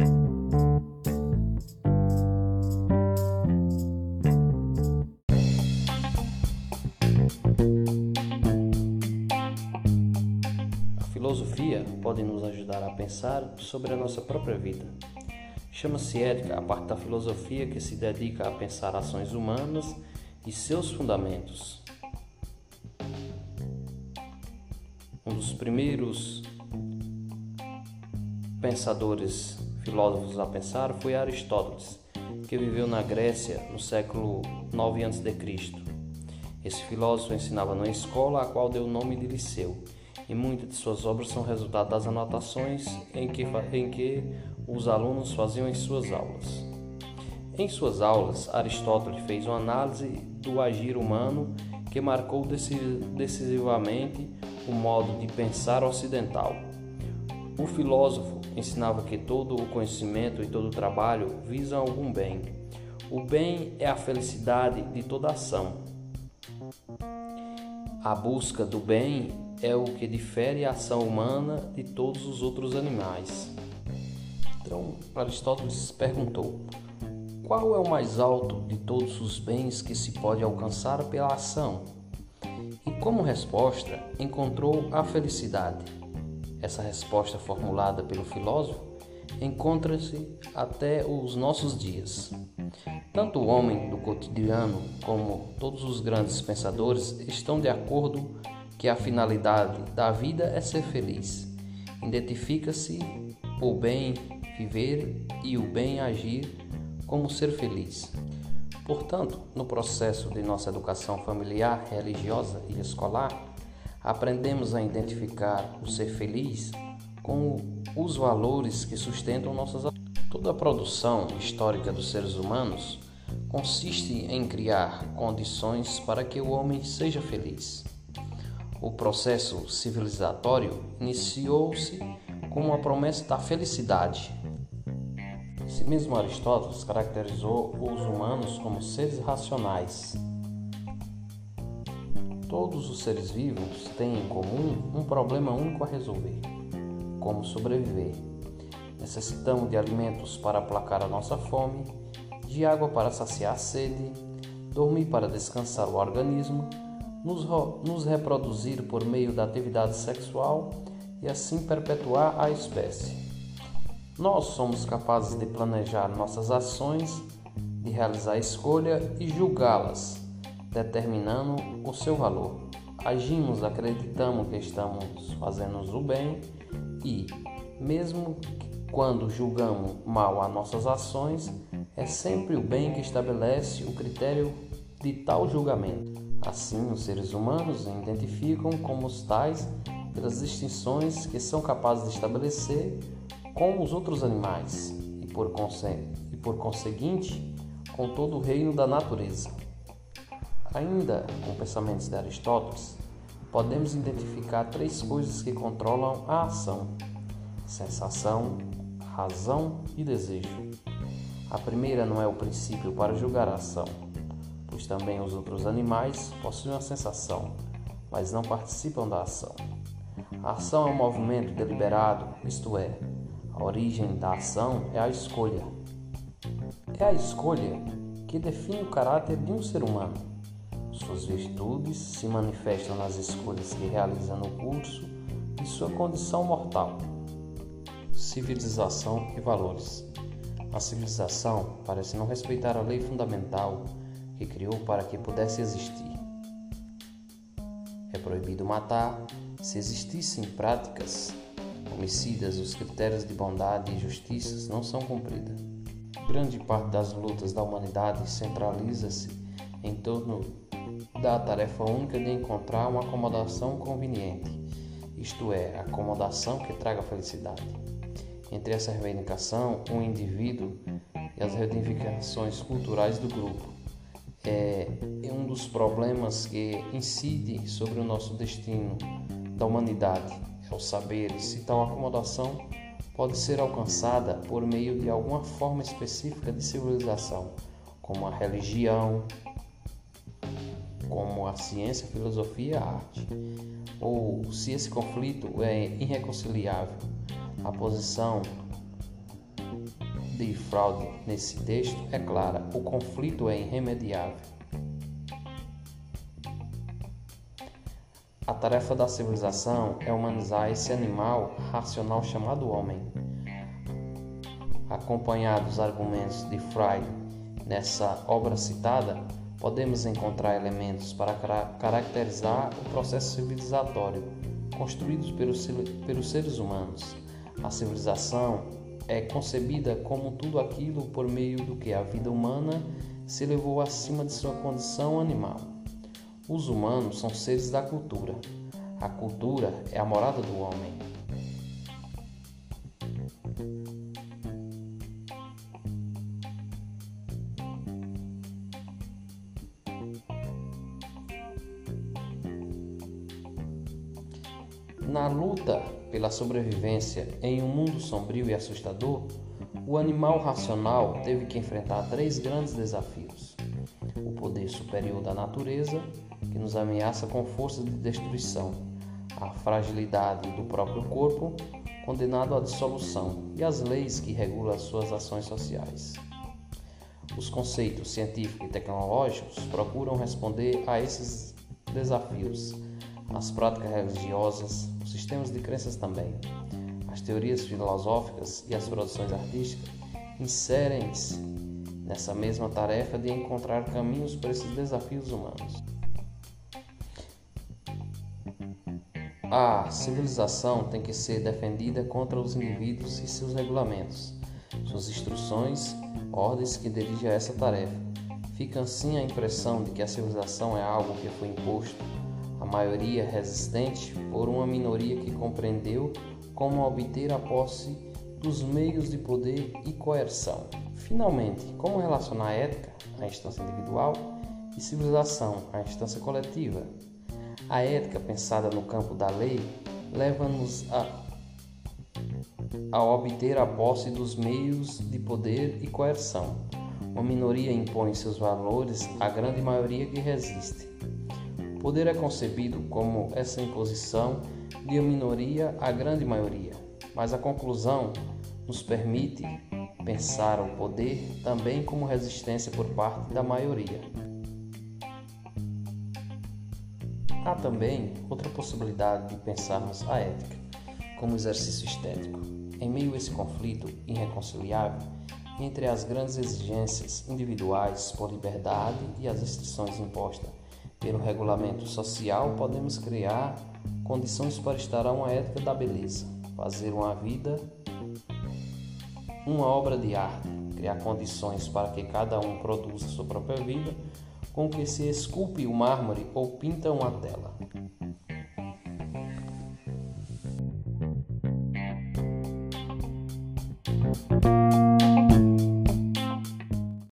A filosofia pode nos ajudar a pensar sobre a nossa própria vida. Chama-se ética a parte da filosofia que se dedica a pensar ações humanas e seus fundamentos. Um dos primeiros pensadores filósofos a pensar foi Aristóteles, que viveu na Grécia no século 9 a.C. Esse filósofo ensinava numa escola a qual deu o nome de Liceu, e muitas de suas obras são resultado das anotações em que, em que os alunos faziam em suas aulas. Em suas aulas, Aristóteles fez uma análise do agir humano que marcou decisivamente o modo de pensar ocidental. O filósofo ensinava que todo o conhecimento e todo o trabalho visam algum bem. O bem é a felicidade de toda ação. A busca do bem é o que difere a ação humana de todos os outros animais. Então, Aristóteles perguntou: qual é o mais alto de todos os bens que se pode alcançar pela ação? E como resposta, encontrou a felicidade. Essa resposta formulada pelo filósofo encontra-se até os nossos dias. Tanto o homem do cotidiano como todos os grandes pensadores estão de acordo que a finalidade da vida é ser feliz. Identifica-se o bem viver e o bem agir como ser feliz. Portanto, no processo de nossa educação familiar, religiosa e escolar, aprendemos a identificar o ser feliz com os valores que sustentam nossas Toda a produção histórica dos seres humanos consiste em criar condições para que o homem seja feliz. O processo civilizatório iniciou-se com a promessa da felicidade, esse mesmo Aristóteles caracterizou os humanos como seres racionais. Todos os seres vivos têm em comum um problema único a resolver: como sobreviver. Necessitamos de alimentos para aplacar a nossa fome, de água para saciar a sede, dormir para descansar o organismo, nos, nos reproduzir por meio da atividade sexual e assim perpetuar a espécie. Nós somos capazes de planejar nossas ações, de realizar escolha e julgá-las, determinando o seu valor. Agimos, acreditamos que estamos fazendo o bem e, mesmo quando julgamos mal as nossas ações, é sempre o bem que estabelece o critério de tal julgamento. Assim, os seres humanos identificam como os tais pelas distinções que são capazes de estabelecer com os outros animais e por, e por conseguinte com todo o reino da natureza. Ainda com pensamentos de Aristóteles, podemos identificar três coisas que controlam a ação: sensação, razão e desejo. A primeira não é o princípio para julgar a ação, pois também os outros animais possuem a sensação, mas não participam da ação. A ação é um movimento deliberado, isto é, a origem da ação é a escolha. É a escolha que define o caráter de um ser humano. Suas virtudes se manifestam nas escolhas que realiza no curso de sua condição mortal. Civilização e valores. A civilização parece não respeitar a lei fundamental que criou para que pudesse existir. É proibido matar se existissem práticas homicidas, os critérios de bondade e justiça não são cumpridos. Grande parte das lutas da humanidade centraliza-se em torno da tarefa única de encontrar uma acomodação conveniente, isto é, acomodação que traga felicidade. Entre essa reivindicação, o indivíduo e as reivindicações culturais do grupo é um dos problemas que incide sobre o nosso destino da humanidade é saber se tal acomodação pode ser alcançada por meio de alguma forma específica de civilização, como a religião, como a ciência, a filosofia e a arte, ou se esse conflito é irreconciliável, a posição de Freud nesse texto é clara: o conflito é irremediável. A tarefa da civilização é humanizar esse animal racional chamado homem. Acompanhado dos argumentos de Freud nessa obra citada, podemos encontrar elementos para caracterizar o processo civilizatório construído pelos, pelos seres humanos. A civilização é concebida como tudo aquilo por meio do que a vida humana se elevou acima de sua condição animal. Os humanos são seres da cultura. A cultura é a morada do homem. Na luta pela sobrevivência em um mundo sombrio e assustador, o animal racional teve que enfrentar três grandes desafios: o poder superior da natureza, que nos ameaça com forças de destruição, a fragilidade do próprio corpo, condenado à dissolução, e as leis que regulam as suas ações sociais. Os conceitos científicos e tecnológicos procuram responder a esses desafios. As práticas religiosas, os sistemas de crenças também. As teorias filosóficas e as produções artísticas inserem-se nessa mesma tarefa de encontrar caminhos para esses desafios humanos. A civilização tem que ser defendida contra os indivíduos e seus regulamentos, suas instruções, ordens que dirigem a essa tarefa. Fica assim a impressão de que a civilização é algo que foi imposto a maioria resistente por uma minoria que compreendeu como obter a posse dos meios de poder e coerção. Finalmente, como relacionar a ética, a instância individual, e civilização, a instância coletiva? A ética pensada no campo da lei leva-nos a, a obter a posse dos meios de poder e coerção. Uma minoria impõe seus valores à grande maioria que resiste. Poder é concebido como essa imposição de uma minoria à grande maioria, mas a conclusão nos permite pensar o poder também como resistência por parte da maioria. Há também outra possibilidade de pensarmos a ética como exercício estético. Em meio a esse conflito irreconciliável entre as grandes exigências individuais por liberdade e as restrições impostas pelo regulamento social, podemos criar condições para estar a uma ética da beleza, fazer uma vida uma obra de arte, criar condições para que cada um produza sua própria vida, com que se esculpe o mármore ou pinta uma tela.